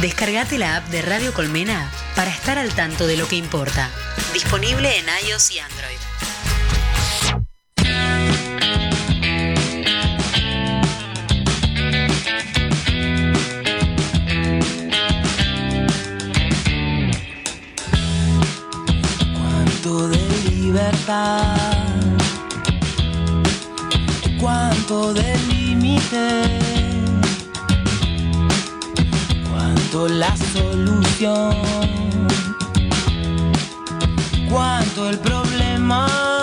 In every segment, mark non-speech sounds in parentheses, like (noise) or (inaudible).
Descargate la app de Radio Colmena para estar al tanto de lo que importa. Disponible en iOS y Android. Cuánto de libertad, cuánto de límite, la solución, cuánto el problema,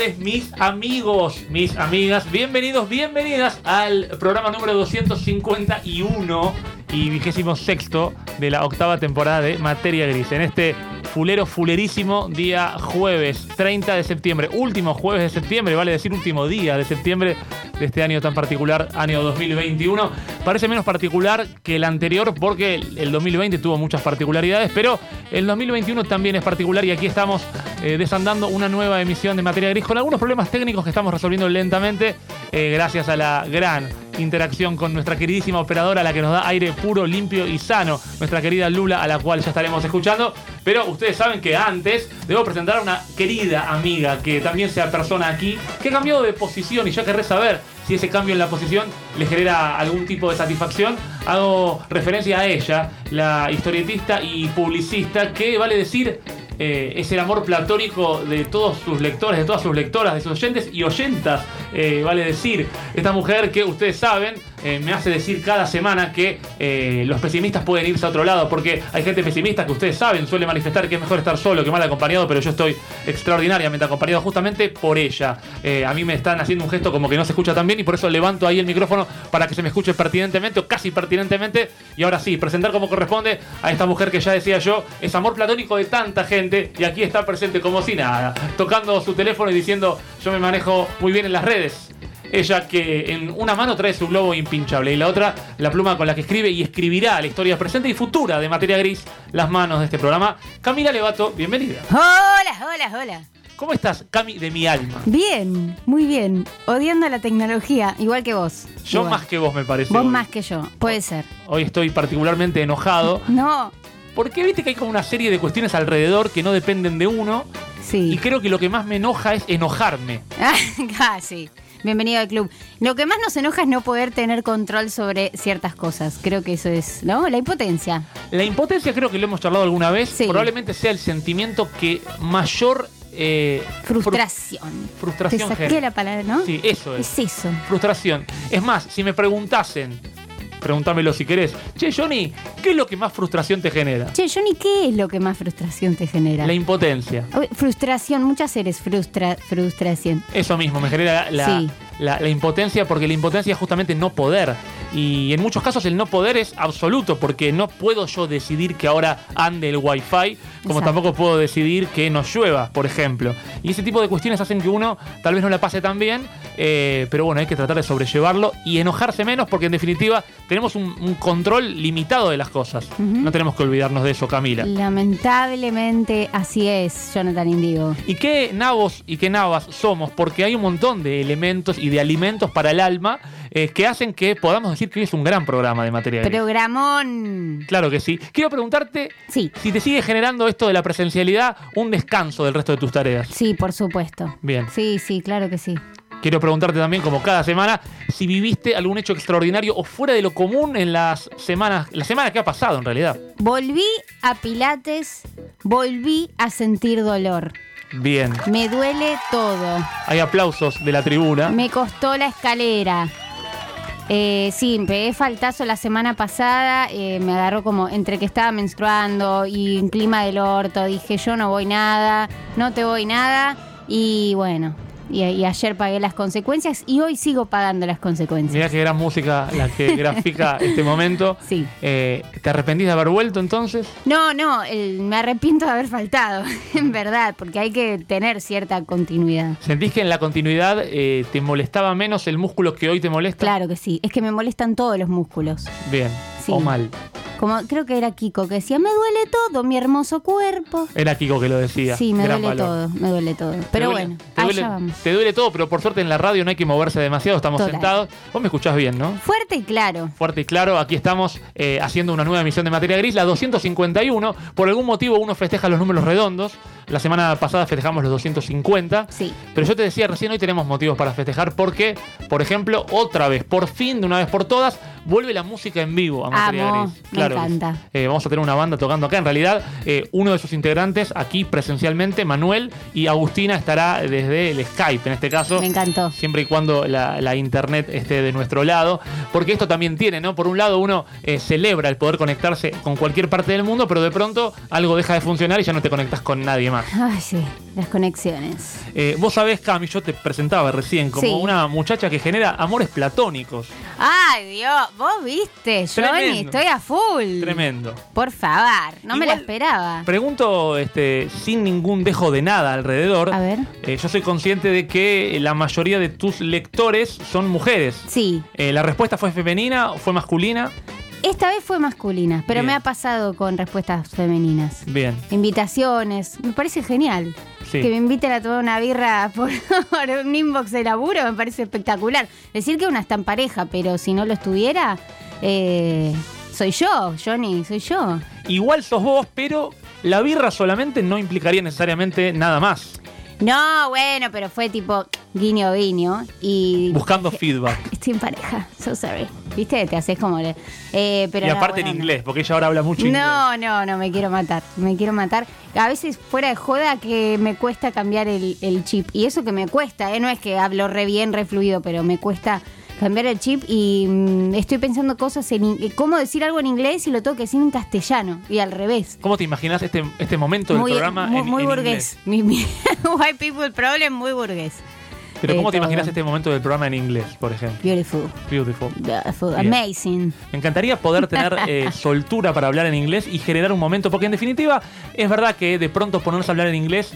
tardes, mis amigos, mis amigas. Bienvenidos, bienvenidas al programa número 251 y vigésimo sexto de la octava temporada de Materia Gris. En este fulero fulerísimo día jueves 30 de septiembre, último jueves de septiembre, vale decir último día de septiembre de este año tan particular, año 2021. Parece menos particular que el anterior porque el 2020 tuvo muchas particularidades, pero el 2021 también es particular y aquí estamos eh, desandando una nueva emisión de Materia Gris con algunos problemas técnicos que estamos resolviendo lentamente eh, gracias a la gran interacción con nuestra queridísima operadora, la que nos da aire puro, limpio y sano, nuestra querida Lula, a la cual ya estaremos escuchando. Pero ustedes saben que antes debo presentar a una querida amiga que también sea persona aquí, que cambió de posición y yo querré saber si ese cambio en la posición le genera algún tipo de satisfacción. Hago referencia a ella, la historietista y publicista, que vale decir eh, es el amor platónico de todos sus lectores, de todas sus lectoras, de sus oyentes y oyentas, eh, vale decir. Esta mujer que ustedes saben eh, me hace decir cada semana que los pesimistas pueden irse a otro lado, porque hay gente pesimista que ustedes saben suele manifestar que es mejor estar solo que mal acompañado, pero yo estoy extraordinariamente acompañado justamente por ella. A mí me están haciendo un gesto como que no se escucha tan bien y por eso levanto ahí el micrófono para que se me escuche pertinentemente o casi pertinentemente. Y ahora sí, presentar como corresponde a esta mujer que ya decía yo, es amor platónico de tanta gente y aquí está presente como si nada, tocando su teléfono y diciendo yo me manejo muy bien en las redes. Ella que en una mano trae su globo impinchable y la otra la pluma con la que escribe y escribirá la historia presente y futura de Materia Gris, las manos de este programa. Camila Levato, bienvenida. Hola, hola, hola. ¿Cómo estás, Cami de mi alma? Bien, muy bien. Odiando la tecnología, igual que vos. Yo Igual. más que vos me parece. Vos hoy. más que yo, puede ser. Hoy estoy particularmente enojado No, porque viste que hay como una serie de cuestiones alrededor que no dependen de uno y sí. creo que lo que más me enoja es enojarme. (laughs) ah, sí. Bienvenido al club. Lo que más nos enoja es no poder tener control sobre ciertas cosas. Creo que eso es, ¿no? La impotencia. La impotencia creo que lo hemos charlado alguna vez. Sí. Probablemente sea el sentimiento que mayor... eh, fru- Frustración. frustración Te saqué la palabra, ¿no? Sí, eso es. Es eso. Frustración. Es más, si me preguntasen, pregúntamelo si querés, che, Johnny, ¿qué es lo que más frustración te genera? Che, Johnny, ¿qué es lo que más frustración te genera? La impotencia. Uy, Frustración, muchas seres frustra, frustración. Eso mismo, me genera la, Sí. la- la impotencia, porque la impotencia es justamente no poder. Y en muchos casos el no poder es absoluto, porque no puedo yo decidir que ahora ande el wifi, como Exacto. tampoco puedo decidir que no llueva, por ejemplo. Y ese tipo de cuestiones hacen que uno tal vez no la pase tan bien, eh, pero bueno, hay que tratar de sobrellevarlo y enojarse menos, porque en definitiva tenemos un, un control limitado de las cosas. No tenemos que olvidarnos de eso, Camila. Lamentablemente así es, Jonathan Indigo. ¿Y qué nabos y qué navas somos? Porque hay un montón de elementos y de alimentos para el alma eh, que hacen que podamos decir que hoy es un gran programa de materia gris. Programón. Claro que sí. Quiero preguntarte Sí, si te sigue generando esto de la presencialidad un descanso del resto de tus tareas. sí, por supuesto. Bien. Sí, sí, claro que sí. Quiero preguntarte también, como cada semana, si viviste algún hecho extraordinario o fuera de lo común en las semanas, la semana que ha pasado en realidad. Volví a Pilates, volví a sentir dolor. Bien. Me duele todo. Hay aplausos de la tribuna. Me costó la escalera. Eh, sí, pegué faltazo la semana pasada, eh, me agarró como entre que estaba menstruando y en clima del orto, dije yo no voy nada, no te voy nada y bueno, y, y ayer pagué las consecuencias y hoy sigo pagando las consecuencias. Mirá qué gran música la que (laughs) grafica este momento. Sí. Eh, ¿Te arrepentís de haber vuelto entonces? No, no, el- me arrepiento de haber faltado, (laughs) en verdad, porque hay que tener cierta continuidad. ¿Sentís que en la continuidad eh, te molestaba menos el músculo que hoy te molesta? Claro que sí, es que me molestan todos los músculos. Bien. Sí. O mal. Como creo que era Kiko que decía, me duele todo, mi hermoso cuerpo. Era Kiko que lo decía. Sí, me Gran duele valor. todo, me duele todo. Pero duele- bueno, te duele, allá vamos. te duele todo, pero por suerte en la radio no hay que moverse demasiado, estamos Total. sentados. Vos me escuchás bien, ¿no? Fuerte y claro. Fuerte y claro, aquí estamos eh, haciendo una nueva emisión de Materia Gris, la 251. Por algún motivo uno festeja los números redondos. La semana pasada festejamos los 250. Sí. Pero yo te decía recién, hoy tenemos motivos para festejar porque, por ejemplo, otra vez, por fin, de una vez por todas, vuelve la música en vivo a Materia Amo, Gris. Me encanta. Eh, vamos a tener una banda tocando acá. En realidad, eh, uno de sus integrantes aquí presencialmente, Manuel, y Agustina estará desde el Skype, en este caso. Me encantó. Siempre y cuando la, la internet esté de nuestro lado. Porque esto también tiene, ¿no? Por un lado, uno eh, celebra el poder conectarse con cualquier parte del mundo, pero de pronto algo deja de funcionar y ya no te conectas con nadie más. Ay, sí, las conexiones. Eh, vos sabés, Cami, yo te presentaba recién como Sí. una muchacha que genera amores platónicos. Ay, Dios, vos viste, Johnny, estoy a full. Tremendo. Por favor, no me la esperaba. Pregunto este, sin ningún dejo de nada alrededor. A ver. Eh, yo soy consciente de que la mayoría de tus lectores son mujeres. Sí, Eh, ¿La respuesta fue femenina o fue masculina? esta vez fue masculina, pero Bien. me ha pasado con respuestas femeninas. Bien, Invitaciones, me parece genial. Sí. Que me inviten a tomar una birra por, (laughs) por un inbox de laburo me parece espectacular. Decir que una está en pareja, pero si no lo estuviera, eh, soy yo, Johnny, soy yo. igual sos vos, pero la birra solamente no implicaría necesariamente nada más. No, bueno, pero fue tipo guiño guiño y Buscando feedback. estoy en pareja, so sorry. ¿Viste? Te haces como le- eh, pero y no, aparte bueno, en inglés, porque ella ahora habla mucho inglés. No, no, no, me quiero matar, me quiero matar. A veces fuera de joda que me cuesta cambiar el, el chip. Y eso que me cuesta, ¿eh? no es que hablo re bien, re fluido, pero me cuesta cambiar el chip y mm, estoy pensando cosas en... in- cómo decir algo en inglés y lo tengo que decir en castellano y al revés. ¿Cómo te imaginas este, este momento del programa muy, en, muy en burgués. inglés? Mi, mi- (laughs) White people problem, muy burgués. Pero ¿cómo Eh, te todo. imaginas este momento del programa en inglés, por ejemplo? Beautiful. Beautiful. Beautiful. Amazing. Me encantaría poder tener eh, (laughs) soltura para hablar en inglés y generar un momento, porque en definitiva es verdad que de pronto ponerse a hablar en inglés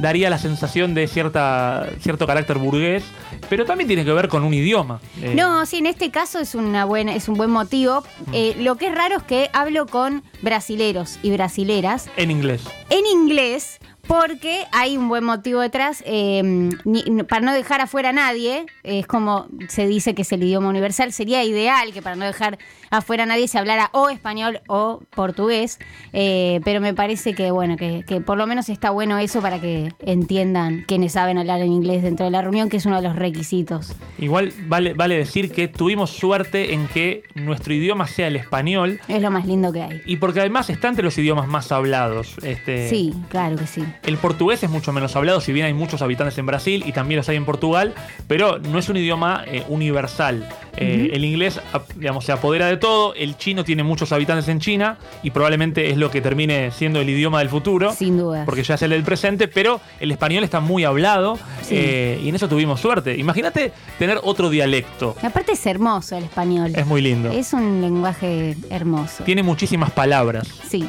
daría la sensación de cierta, cierto carácter burgués, pero también tiene que ver con un idioma. Eh, No, sí, en este caso es una buena, es un buen motivo. Mm. Eh, lo que es raro es que hablo con brasileros y brasileras En inglés. en inglés porque hay un buen motivo detrás. eh, ni- para no dejar afuera a nadie, es como se dice que es el idioma universal, sería ideal que para no dejar afuera a nadie se hablara o español o portugués, eh, pero me parece que bueno, que, que por lo menos está bueno eso para que entiendan quienes saben hablar en inglés dentro de la reunión, que es uno de los requisitos. Igual vale, vale decir que tuvimos suerte en que nuestro idioma sea el español Es lo más lindo que hay. y porque además está entre los idiomas más hablados. Este, Sí, claro que sí. El portugués es mucho menos hablado, si bien hay muchos habitantes en Brasil y también los hay en Portugal, pero no es un idioma eh, universal. Eh, El inglés, digamos, se apodera de todo, el chino tiene muchos habitantes en China y probablemente es lo que termine siendo el idioma del futuro. Sin duda. Porque ya es el del presente, pero el español está muy hablado Sí. eh, y en eso tuvimos suerte. Imagínate tener otro dialecto. Y aparte es hermoso el español. Es muy lindo. Es un lenguaje hermoso. Tiene muchísimas palabras. Sí.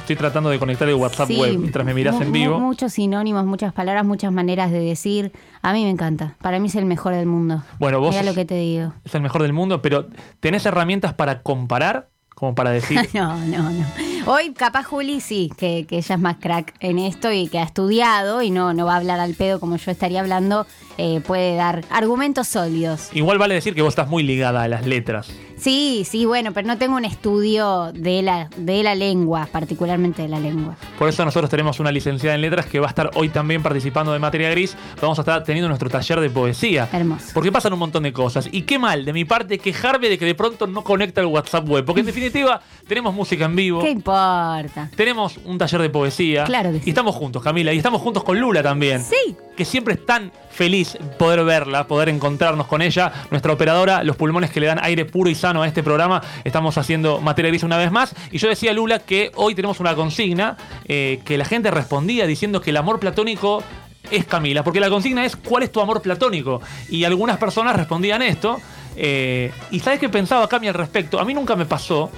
Estoy tratando de conectar el WhatsApp sí. web mientras me miras en vivo. mu- muchos sinónimos, muchas palabras, muchas maneras de decir. A mí me encanta. Para mí es el mejor del mundo. Bueno, vos Mira lo que te digo. es el mejor del mundo, pero ¿tenés herramientas para comparar como para decir. (laughs) No, no, no. Hoy capaz Juli sí, que, que ella es más crack en esto y que ha estudiado y no, no va a hablar al pedo como yo estaría hablando, eh, puede dar argumentos sólidos. Igual vale decir que vos estás muy ligada a las letras. Sí, sí, bueno, pero no tengo un estudio de la, de la lengua, particularmente de la lengua. Por eso nosotros tenemos una licenciada en letras que va a estar hoy también participando de Materia Gris. Vamos a estar teniendo nuestro taller de poesía. Hermoso. Porque pasan un montón de cosas. Y qué mal de mi parte quejarme de que de pronto no conecta el WhatsApp web. Porque en definitiva tenemos música en vivo. ¿Qué importa? Tenemos un taller de poesía. Claro que sí. Y estamos juntos, Camila. Y estamos juntos con Lula también. Sí. Que siempre es tan feliz poder verla, poder encontrarnos con ella. Nuestra operadora, los pulmones que le dan aire puro y sano a este programa. Estamos haciendo materia gris una vez más. Y yo decía, Lula, que hoy tenemos una consigna eh, que la gente respondía diciendo que el amor platónico es Camila. Porque la consigna es ¿cuál es tu amor platónico? Y algunas personas respondían esto. eh, y ¿sabes qué pensaba Cami al respecto? A mí nunca me pasó.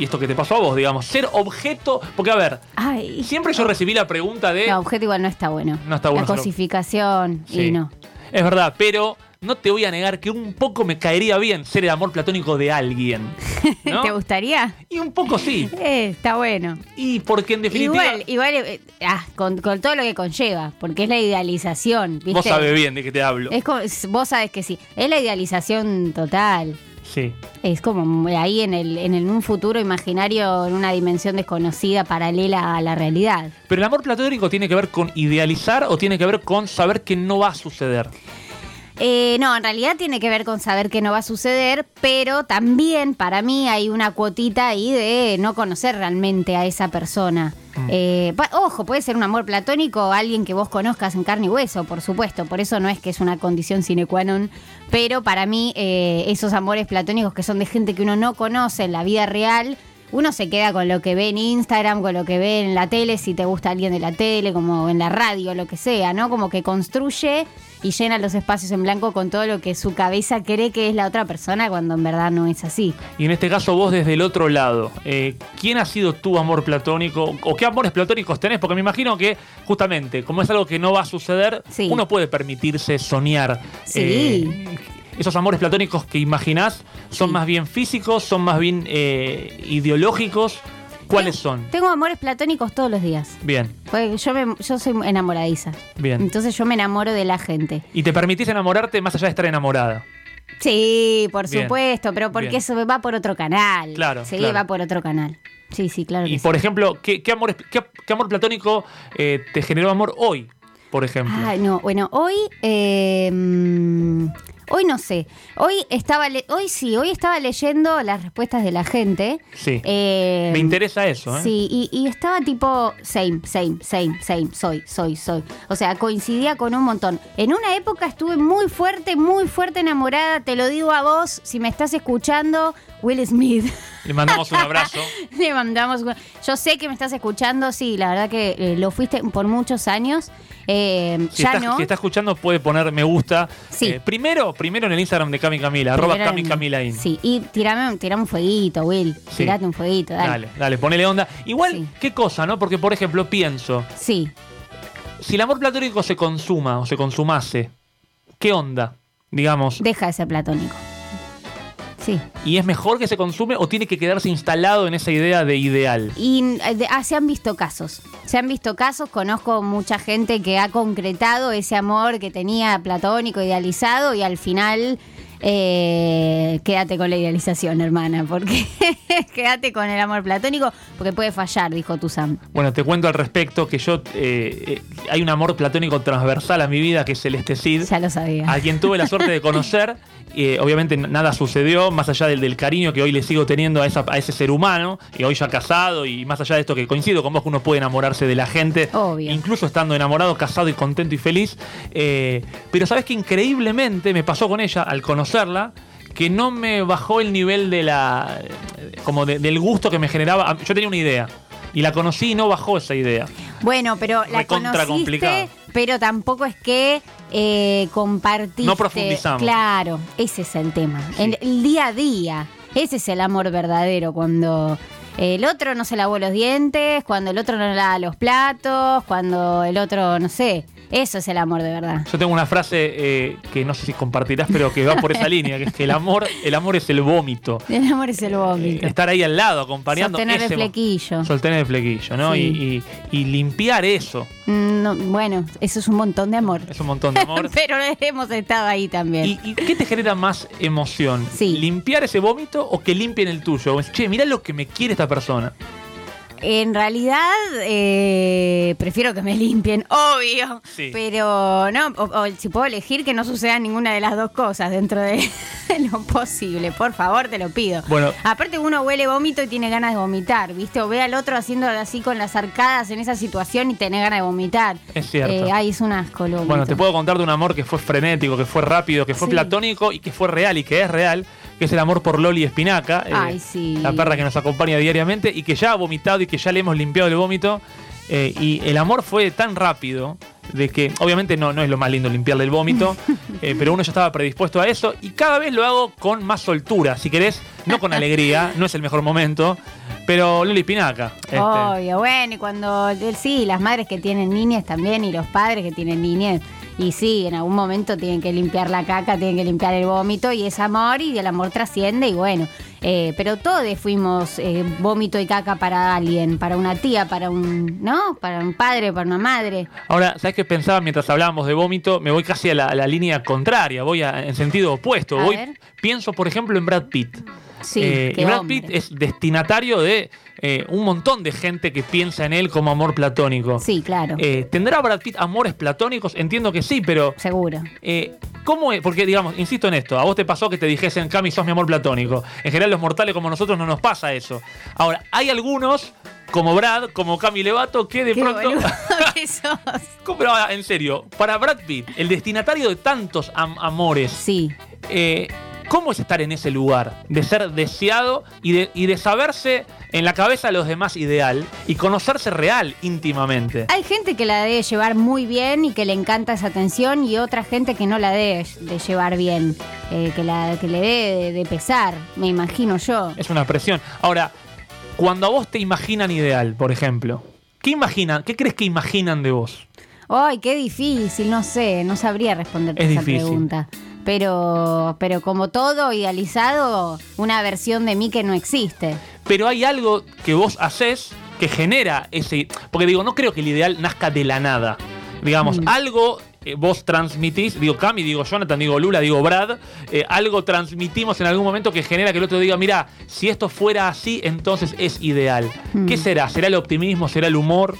Y esto que te pasó a vos, digamos, ser objeto. Porque, a ver, Ay. siempre yo recibí la pregunta de. No, objeto igual no está bueno. No está bueno La cosificación Sí. y no. Es verdad, pero no te voy a negar que un poco me caería bien ser el amor platónico de alguien. (laughs) ¿no? ¿Te gustaría? Y un poco sí. Eh, está bueno. Y porque en definitiva. Igual, igual eh, ah, con, con todo lo que conlleva, porque es la idealización. ¿viste? Vos sabés bien de qué te hablo. Es como- vos sabes que sí. Es la idealización total. Sí. Es como ahí en, el, en el- un futuro imaginario, en una dimensión desconocida, paralela a la realidad. Pero el amor platónico tiene que ver con idealizar o tiene que ver con saber que no va a suceder. Eh, no, en realidad tiene que ver con saber que no va a suceder, pero también para mí hay una cuotita ahí de no conocer realmente a esa persona. Eh, pa- ojo, puede ser un amor platónico o alguien que vos conozcas en carne y hueso, por supuesto. Por eso no es que es una condición sine qua non. Pero para mí, eh, esos amores platónicos que son de gente que uno no conoce en la vida real, uno se queda con lo que ve en Instagram, con lo que ve en la tele, si te gusta alguien de la tele, como en la radio, lo que sea, ¿no? Como que construye y llena los espacios en blanco con todo lo que su cabeza cree que es la otra persona cuando en verdad no es así. Y en este caso vos desde el otro lado, eh, ¿quién ha sido tu amor platónico? ¿O qué amores platónicos tenés? Porque me imagino que justamente, como es algo que no va a suceder, Sí. uno puede permitirse soñar. Sí. Eh, esos amores platónicos que imaginás son Sí. más bien físicos, son más bien eh, ideológicos. ¿Cuáles son? Tengo amores platónicos todos los días. Bien, Porque yo, me- yo soy enamoradiza. bien. Entonces yo me enamoro de la gente. Y te permitís enamorarte más allá de estar enamorada. Sí, por Bien. supuesto, pero porque Bien. eso va por otro canal. Claro, Sí, claro. va por otro canal. Sí, sí, claro que Y sí. por ejemplo, ¿qué, qué amor, qué, qué amor platónico eh, te generó amor hoy? Por ejemplo. Ay, no, bueno, hoy. eh, mm, hoy no sé. Hoy estaba. le- hoy sí, hoy estaba leyendo las respuestas de la gente. Sí. Eh, Me interesa eso, ¿eh? Sí, y, y estaba tipo same, same, same, same, soy, soy, soy. O sea, coincidía con un montón. En una época estuve muy fuerte, muy fuerte enamorada, te lo digo a vos, si me estás escuchando, Will Smith. Le mandamos un abrazo. (laughs) Le mandamos. Yo sé que me estás escuchando, sí, la verdad que eh, lo fuiste por muchos años. Eh, Si, ya está, no. si está escuchando, puede poner me gusta. Sí. Eh, primero, primero en el Instagram de Cami Camila, arroba Cami en- Camila In. Sí, y tirame, tirame un fueguito, Will. Sí. Tirate un fueguito, dale. Dale, dale, ponele onda. Igual, Sí. qué cosa, ¿no? Porque, por ejemplo, pienso, Sí. si el amor platónico se consuma o se consumase, ¿qué onda? Digamos, Deja de ser platónico. Sí. ¿y es mejor que se consume o tiene que quedarse instalado en esa idea de ideal? Y eh, de- ah, se han visto casos. Se han visto casos, conozco mucha gente que ha concretado ese amor que tenía platónico, idealizado, y al final eh, quédate con la idealización, hermana, porque (laughs) quédate con el amor platónico, porque puede fallar, dijo Tuzam. Bueno, te cuento al respecto que yo, eh, eh, hay un amor platónico transversal a mi vida que es Celeste Cid. Ya lo sabía. a quien tuve la suerte de conocer. (laughs) obviamente nada sucedió, más allá del, del cariño que hoy le sigo teniendo a, esa- a ese ser humano, y hoy ya casado, y más allá de esto que coincido con vos, que uno puede enamorarse de la gente, Obvio. incluso estando enamorado, casado y contento y feliz. pero sabes que increíblemente me pasó con ella al que no me bajó el nivel de la. eh, como de- del gusto que me generaba. Yo tenía una idea. Y la conocí y no bajó esa idea. Bueno, pero la complicado. conociste, pero tampoco es que eh, compartiste. No profundizamos. Claro, ese es el tema. Sí. En el día a día, ese es el amor verdadero, cuando el otro no se lavó los dientes, cuando el otro no lava los platos, cuando el otro, no sé, Eso es el amor de verdad. Yo tengo una frase eh, que no sé si compartirás, pero que va por esa (laughs) línea, que es que el amor, el amor es el vómito. El amor es el Eh, vómito. estar ahí al lado, acompañando. Sostener el ese mo- flequillo. Sostener el flequillo, ¿no? Sí. Y, y- y limpiar eso. Mm, no, bueno, eso es un montón de amor. Es un montón de amor. (laughs) Pero hemos estado ahí también. ¿Y, y qué te genera más emoción? Sí. ¿Limpiar ese vómito o que limpien el tuyo? O Che, mira lo que me quiere esta persona. En realidad, eh, prefiero que me limpien, (laughs) obvio. Sí. Pero no, o, o si puedo elegir que no suceda ninguna de las dos cosas dentro de (laughs) lo posible. Por favor, te lo pido. Bueno. Aparte, uno huele vómito y tiene ganas de vomitar, ¿viste? O ve al otro haciendo así con las arcadas en esa situación y tiene ganas de vomitar. Es cierto. Eh, ay, es un asco, lo Bueno, te puedo contar de un amor que fue frenético, que fue rápido, que fue Sí. platónico y que fue real y que es real, que es el amor por Loli Espinaca, eh, sí. la perra que nos acompaña diariamente y que ya ha vomitado y que ya le hemos limpiado el vómito. eh, y el amor fue tan rápido de que, obviamente, no, no es lo más lindo limpiarle el vómito, (laughs) eh, pero uno ya estaba predispuesto a eso y cada vez lo hago con más soltura, si querés, no con alegría, (laughs) no es el mejor momento, pero Loli Espinaca. este, Obvio, bueno, y cuando sí, las madres que tienen niñas también y los padres que tienen niñas. Y sí, en algún momento tienen que limpiar la caca, tienen que limpiar el vómito y es amor y el amor trasciende y bueno. eh, pero todos fuimos eh, vómito y caca para alguien, para una tía, para un, ¿no? Para un padre, para una madre. Ahora, ¿sabes qué pensaba mientras hablábamos de vómito? Me voy casi a la, a la línea contraria, voy a- en sentido opuesto. Voy, pienso, por ejemplo, en Brad Pitt. Sí, Eh, y Brad hombre. Pitt es destinatario de eh, un montón de gente que piensa en él como amor platónico. Sí, claro, Eh, ¿Tendrá Brad Pitt amores platónicos? Entiendo que sí, pero seguro. eh, ¿cómo es? Porque, digamos, insisto en esto, a vos te pasó que te dijesen, Cami, sos mi amor platónico. En general, los mortales como nosotros no nos pasa eso. Ahora, hay algunos, como Brad, como Cami Levato, que de Qué pronto... (laughs) (laughs) que sos. ¿Cómo? Pero ahora, en serio, para Brad Pitt, el destinatario de tantos am- amores, Sí. eh, ¿cómo es estar en ese lugar? De ser deseado y de, y de saberse en la cabeza de los demás ideal y conocerse real, íntimamente. Hay gente que la debe llevar muy bien y que le encanta esa atención y otra gente que no la debe de llevar bien, eh, que, la, que le debe de, pesar, me imagino yo. Es una presión. Ahora, cuando a vos te imaginan ideal, por ejemplo, ¿qué imaginan? ¿Qué crees que imaginan de vos? Ay, qué difícil, no sé, no sabría responderte Es esa difícil. pregunta. Pero, pero como todo idealizado, una versión de mí que no existe. Pero hay algo que vos haces que genera ese... Porque digo, no creo que el ideal nazca de la nada. Digamos, Mm. algo eh, vos transmitís, digo Cami, digo Jonathan, digo Lula, digo Brad, eh, algo transmitimos en algún momento que genera que el otro diga, mira, si esto fuera así, entonces es ideal. Mm. ¿Qué será? ¿Será el optimismo? ¿Será el humor?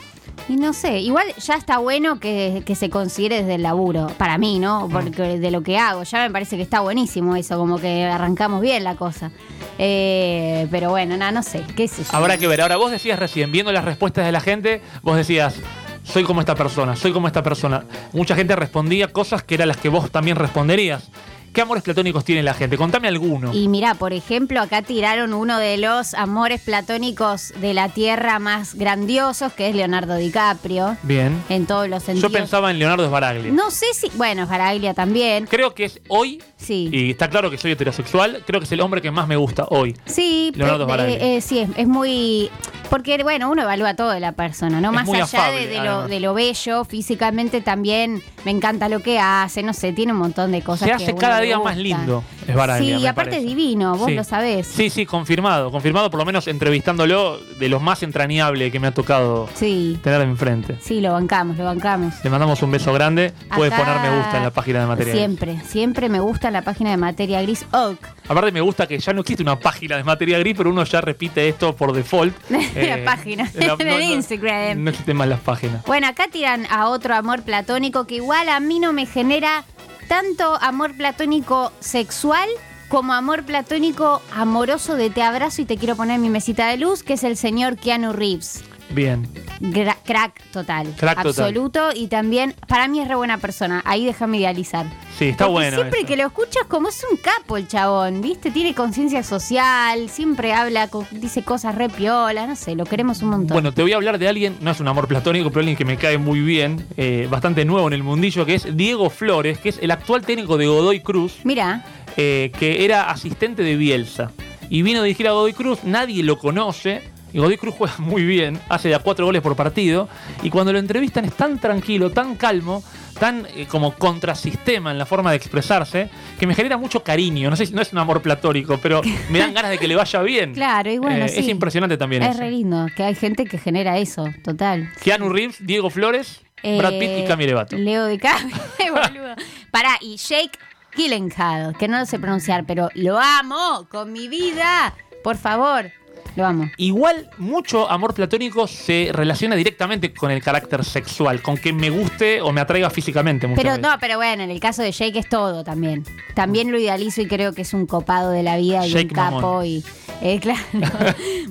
Y no sé, igual ya está bueno que, que se considere desde el laburo, para mí, ¿no? Porque de lo que hago, ya me parece que está buenísimo eso, como que arrancamos bien la cosa. Eh, pero bueno, nada, no sé, qué sé yo. Habrá que ver. Ahora, vos decías recién, viendo las respuestas de la gente, vos decías, soy como esta persona, soy como esta persona. Mucha gente respondía cosas que eran las que vos también responderías. ¿Qué amores platónicos tiene la gente? Contame alguno. Y mira, por ejemplo, acá tiraron uno de los amores platónicos de la Tierra más grandiosos, que es Leonardo DiCaprio, Bien. en todos los sentidos. Yo pensaba en Leonardo Sbaraglia. No sé si, bueno, Faraglia también. Creo que es hoy, Sí. y está claro que soy heterosexual, creo que es el hombre que más me gusta hoy. Sí, Leonardo Sbaraglia. eh, eh, sí, es, es muy... Porque, bueno, uno evalúa todo de la persona, ¿no? Es Más allá afable, de, de lo, además. de lo bello, físicamente también me encanta lo que hace, no sé, tiene un montón de cosas Se que hace a uno cada día más lindo, Sbaraglia, Sí, y aparte parece. es divino, vos Sí. lo sabés. Sí, sí, confirmado. Confirmado, por lo menos entrevistándolo, de los más entrañable que me ha tocado Sí, tener enfrente. sí, lo bancamos, lo bancamos. Le mandamos un beso grande. Puedes Acá- poner me gusta en la página de materia. Gris. Siempre, siempre me gusta en la página de Materia Gris Oak. Aparte me gusta que ya no existe una página de materia gris, pero uno ya repite esto por default. (laughs) Eh, La página, (laughs) en el Instagram. No existen más las páginas. Bueno, acá tiran a otro amor platónico que igual a mí no me genera tanto amor platónico sexual como amor platónico amoroso de te abrazo y te quiero poner mi mesita de luz, que es el señor Keanu Reeves. Bien. Gra- crack total. Crack total. absoluto y también para mí es re buena persona. Ahí déjame idealizar. Sí, está Porque bueno. Siempre eso. que lo escuchas como es un capo el chabón, ¿viste? Tiene conciencia social, siempre habla, dice cosas re piolas, no sé, lo queremos un montón. Bueno, te voy a hablar de alguien, no es un amor platónico, pero alguien que me cae muy bien, eh, bastante nuevo en el mundillo, que es Diego Flores, que es el actual técnico de Godoy Cruz, Mira, eh, que era asistente de Bielsa. Y vino a dirigir a Godoy Cruz, nadie lo conoce. Y Godoy Cruz juega muy bien, hace de a cuatro goles por partido. Y cuando lo entrevistan es tan tranquilo, tan calmo, tan eh, como contrasistema en la forma de expresarse, que me genera mucho cariño. No sé si no es un amor platónico, pero me dan ganas de que le vaya bien. (laughs) Claro, y bueno, Eh, sí. Es impresionante también Es eso. re lindo, que hay gente que genera eso, total. Keanu Reeves, Diego Flores, Brad Pitt y Eh, Cami Levato. Leo DiCaprio, (laughs) boludo. Pará, y Jake Gyllenhaal, que no lo sé pronunciar, pero lo amo con mi vida. Por favor, lo amo. Igual mucho amor platónico se relaciona directamente con el carácter sexual, con que me guste o me atraiga físicamente muchas Pero veces. no, pero bueno, en el caso de Jake es todo también. También lo idealizo y creo que es un copado de la vida y Jake un capo Mamón. y eh, (laughs) claro,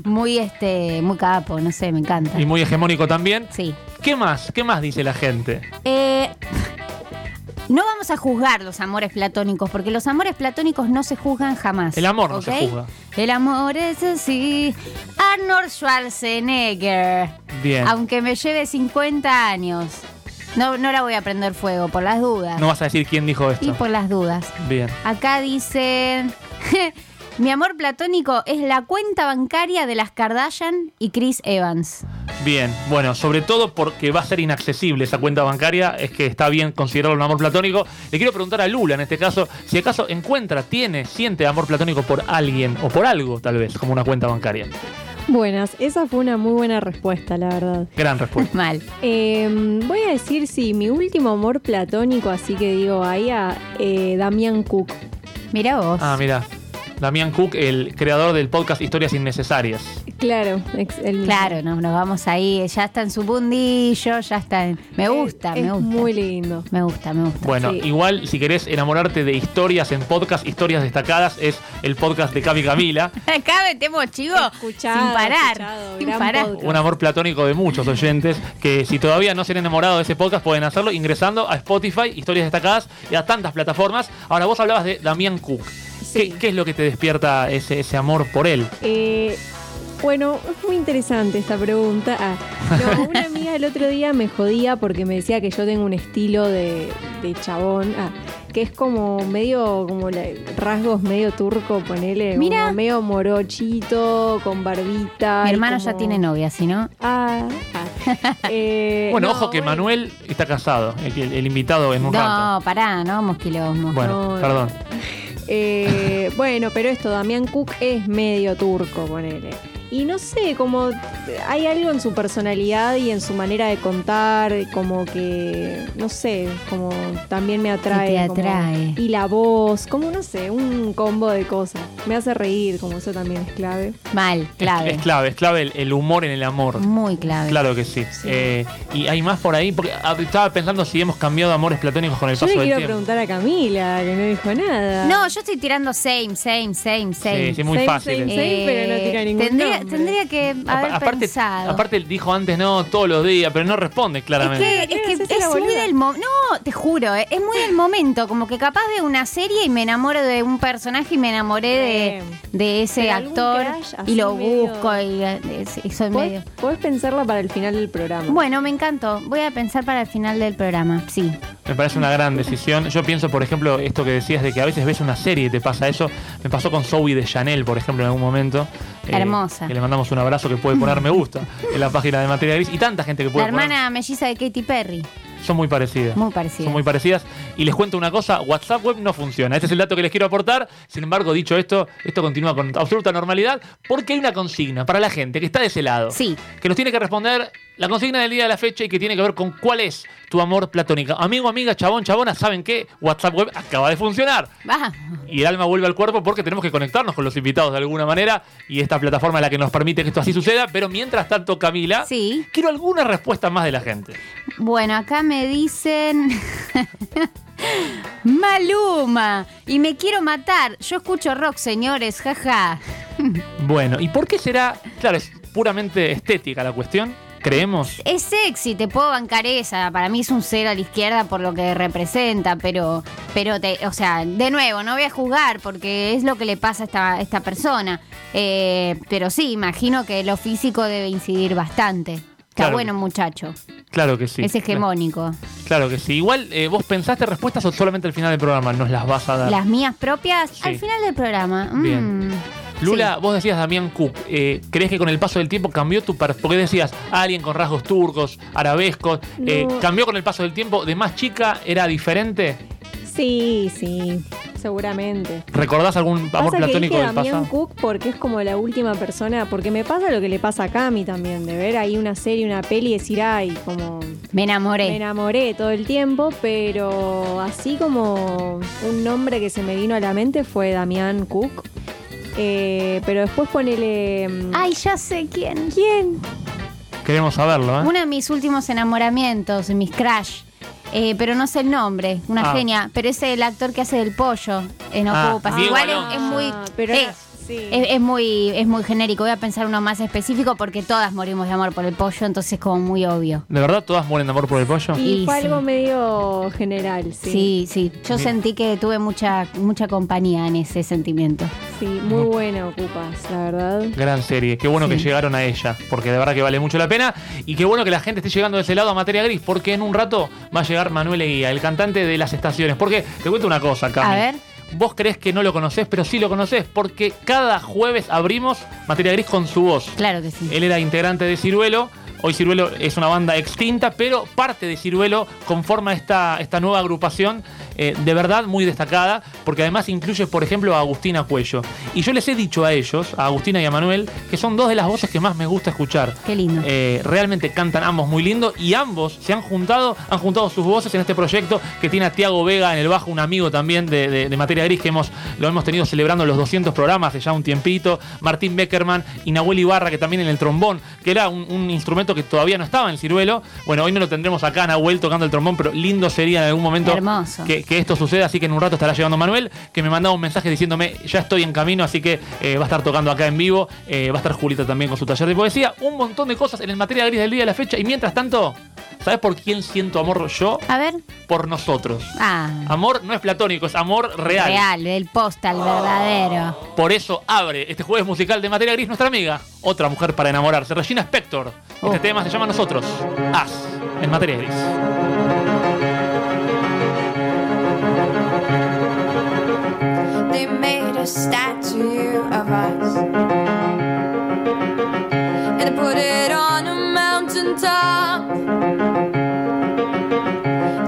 muy este, muy capo, no sé, me encanta. Y muy hegemónico también. Sí. ¿Qué más? ¿Qué más dice la gente? Eh, no vamos a juzgar los amores platónicos, porque los amores platónicos no se juzgan jamás. El amor no se juzga. El amor es así. Arnold Schwarzenegger. Bien. Aunque me lleve 50 años. No, no la voy a prender fuego, por las dudas. No vas a decir quién dijo y esto. por las dudas. Bien. Acá dicen. (laughs) Mi amor platónico es la cuenta bancaria de las Kardashian y Chris Evans. Bien. Bueno, sobre todo porque va a ser inaccesible esa cuenta bancaria, es que está bien considerarlo un amor platónico. Le quiero preguntar a Lula en este caso, si acaso encuentra, tiene, siente amor platónico por alguien o por algo, tal vez, como una cuenta bancaria. Buenas, esa fue una muy buena respuesta, la verdad. Gran respuesta. Mal. Eh, voy a decir, sí, mi último amor platónico, así que digo, ahí a eh, Damián Cook. Mira vos. Ah, mira. Damián Cook, el creador del podcast Historias Innecesarias. Claro, el. Claro, nos, nos vamos ahí, ya está en su bundillo, ya está en... Me gusta, Es- me es gusta. muy lindo. Me gusta, me gusta. Bueno, Sí. igual si querés enamorarte de historias en podcast, historias destacadas, es el podcast de Cami Camila. Acá (laughs) metemos chivo Escuchado, sin parar. escuchado, sin parar. podcast. Un amor platónico de muchos oyentes que si todavía no se han enamorado de ese podcast pueden hacerlo ingresando a Spotify, historias destacadas y a tantas plataformas. Ahora vos hablabas de Damián Cook. ¿Qué, Sí. qué es lo que te despierta ese, ese amor por él? Eh, bueno, es muy interesante esta pregunta. Ah, no, (laughs) una amiga el otro día me jodía porque me decía que yo tengo un estilo de, de chabón, ah, que es como medio, como la- rasgos medio turco, ponele, Mira. como medio morochito, con barbita. Mi hermano ya tiene novia, ¿sí no? Ah, ah. (laughs) Eh, Bueno, no, ojo que bueno. Manuel está casado, el, el- el invitado en un No, rato. pará, no vamos quilombo. Bueno, no. perdón. (laughs) Eh, bueno, pero esto, Damián Cook es medio turco, ponele. Y no sé, como hay algo en su personalidad y en su manera de contar, como que, no sé, como también me atrae. te como- atrae. y la voz, como no sé, un combo de cosas. Me hace reír, como eso también es clave. Mal, clave. Es, es clave, es clave el, el humor en el amor. Muy clave. Claro que sí. Eh, y hay más por ahí, porque estaba pensando si hemos cambiado amores platónicos con el Yo paso le del quiero tiempo. preguntar a Camila, que no dijo nada. No, yo estoy tirando same, same, same, same. Sí, sí, muy Same, fácil. same, eh. same. pero no tira ningún tendría, que haber Apa- aparte, pensado. aparte dijo antes no todos los días, pero no responde es claramente. que, es, que se hace es muy del momento. No, te juro, eh, es muy del momento. Como que capaz de una serie y me enamoro de un personaje y me enamoré de, de ese actor y lo medio- busco y, eh, es- y soy medio. Podés, podés pensarla para el final del programa. Bueno, me encantó. Voy a pensar para el final del programa. Sí. Me parece una gran decisión. Yo pienso, por ejemplo, esto que decías de que a veces ves una serie y te pasa eso. Me pasó con Zoe de Chanel, por ejemplo, en algún momento. Eh, Hermosa. Que le mandamos un abrazo que puede poner me gusta en la página de Materia Gris. Y tanta gente que La puede poner. hermana melliza de Katy Perry. Son muy parecidas. Muy parecida. Son muy parecidas. Y les cuento una cosa, WhatsApp Web no funciona. Este es el dato que les quiero aportar. Sin embargo, dicho esto, esto continúa con absoluta normalidad porque hay una consigna para la gente que está de ese lado. Sí. Que nos tiene que responder la consigna del día de la fecha y que tiene que ver con cuál es tu amor platónico. Amigo, amiga, chabón, chabona, ¿saben qué? WhatsApp Web acaba de funcionar. Vamos. Y el alma vuelve al cuerpo porque tenemos que conectarnos con los invitados de alguna manera y esta plataforma es la que nos permite que esto así suceda. Pero mientras tanto, Camila, Sí. quiero alguna respuesta más de la gente. Bueno, acá me dicen. (laughs) Maluma. Y me quiero matar. Yo escucho rock, señores, jaja. (laughs) Bueno, ¿y por qué será? Claro, es puramente estética la cuestión, creemos. Es sexy, te puedo bancar esa. Para mí es un cero a la izquierda por lo que representa, pero, pero te, o sea, de nuevo, no voy a juzgar porque es lo que le pasa a esta, esta persona. Eh, pero sí, imagino que lo físico debe incidir bastante. Está Claro. bueno, muchacho. Claro que sí. es hegemónico. Claro que sí. Igual, eh, ¿vos pensaste respuestas o solamente al final del programa nos las vas a dar? Las mías propias Sí. al final del programa. Mm. Lula, vos decías Damián Cook, eh, ¿crees que con el paso del tiempo cambió tu per- Porque decías alguien con rasgos turcos, arabescos, eh. ¿cambió con el paso del tiempo? ¿De más chica era diferente? Sí, sí, seguramente. ¿Recordás algún amor pasa que platónico dije del Damián pasado? Cook porque es como la última persona, porque me pasa lo que le pasa a Cami también, de ver ahí una serie, una peli y decir, ay, como Me enamoré. me enamoré todo el tiempo, pero así como un nombre que se me vino a la mente fue Damián Cook. Eh, pero después ponele... mm, Ay, ya sé quién. ¿Quién? Queremos saberlo, ¿eh? Uno de mis últimos enamoramientos, mis crush. Eh, pero no sé el nombre, una Ah. genia. Pero es el actor que hace del pollo en Ah, Ocupas. Diego Igual es, Alonso. es muy. Ah, pero eh, sí. es, es muy, es muy genérico. Voy a pensar uno más específico porque todas morimos de amor por el pollo, entonces es como muy obvio. ¿De verdad todas mueren de amor por el pollo? Y Y fue sí. algo medio general, sí. Sí, sí. Yo sentí que tuve mucha, mucha compañía en ese sentimiento. Sí, muy buena Ocupas, la verdad. Gran serie, qué bueno Sí. que llegaron a ella, porque de verdad que vale mucho la pena y qué bueno que la gente esté llegando de ese lado a materia gris, porque en un rato va a llegar Manuel Eguía, el cantante de las estaciones. Porque te cuento una cosa, Cami. A ver. Vos crees que no lo conocés, pero sí lo conocés, porque cada jueves abrimos materia gris con su voz. Claro que sí. Él era integrante de Ciruelo. Hoy Ciruelo es una banda extinta, pero parte de Ciruelo conforma esta, esta nueva agrupación eh, de verdad muy destacada, porque además incluye, por ejemplo, a Agustina Cuello. Y yo les he dicho a ellos, a Agustina y a Manuel, que son dos de las voces que más me gusta escuchar. Qué lindo. Eh, realmente cantan ambos muy lindo y ambos se han juntado, han juntado sus voces en este proyecto que tiene a Tiago Vega en el bajo, un amigo también de, de- de Materia Gris que hemos, lo hemos tenido celebrando los 200 programas hace ya un tiempito, Martín Beckerman y Nahuel Ibarra que también en el trombón, que era un, un instrumento que todavía no estaba en el ciruelo. Bueno, hoy no lo tendremos acá, Nahuel tocando el trombón, pero lindo sería en algún momento que, que esto suceda, así que en un rato estará llegando Manuel, que me mandaba un mensaje diciéndome, ya estoy en camino, así que eh, va a estar tocando acá en vivo, eh, va a estar Julita también con su taller de poesía, un montón de cosas en el materia gris del día de la fecha, y mientras tanto, ¿sabes por quién siento amor yo? A ver. Por nosotros. Ah. Amor no es platónico, es amor real. Real, el postal verdadero. Por eso abre este jueves musical de materia gris nuestra amiga, otra mujer para enamorarse, Regina Spector. Este tema se llama Nosotros, As, en materia gris. They made a statue of us and put it on a mountain top.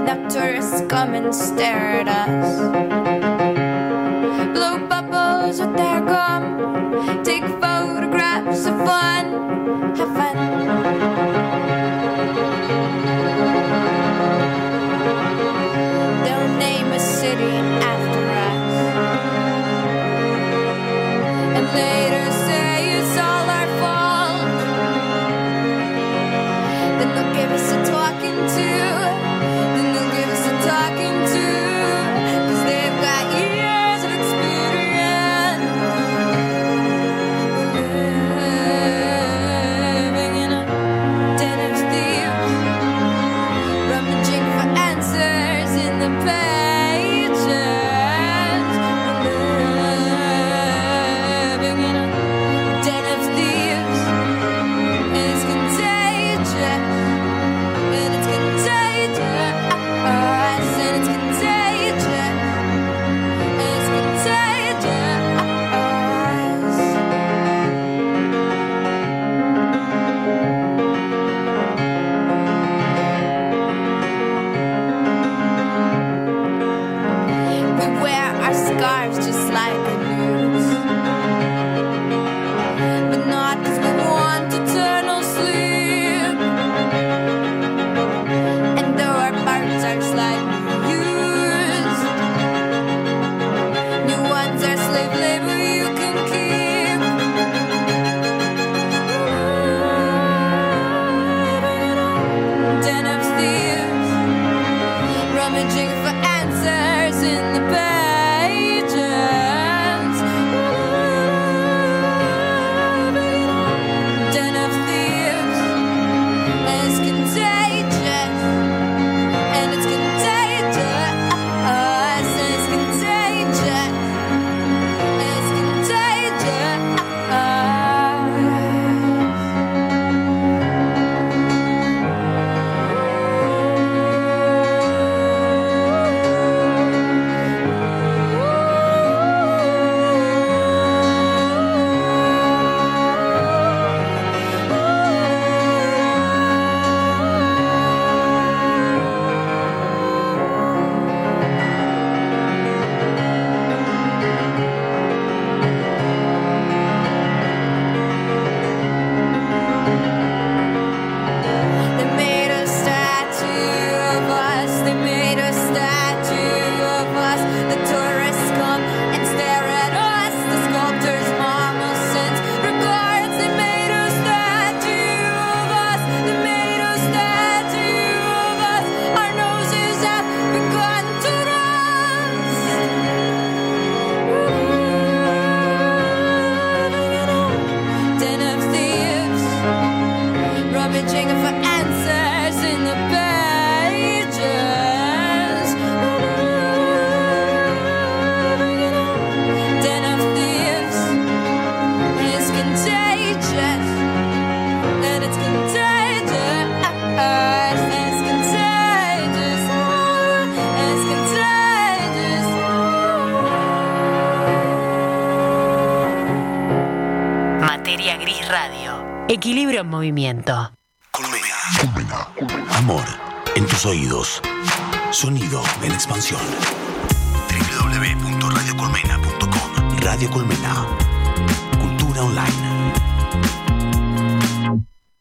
Now tourists come and stare at us. En movimiento. Colmena. Amor en tus oídos. Sonido en expansión. www.radiocolmena.com Radio Colmena.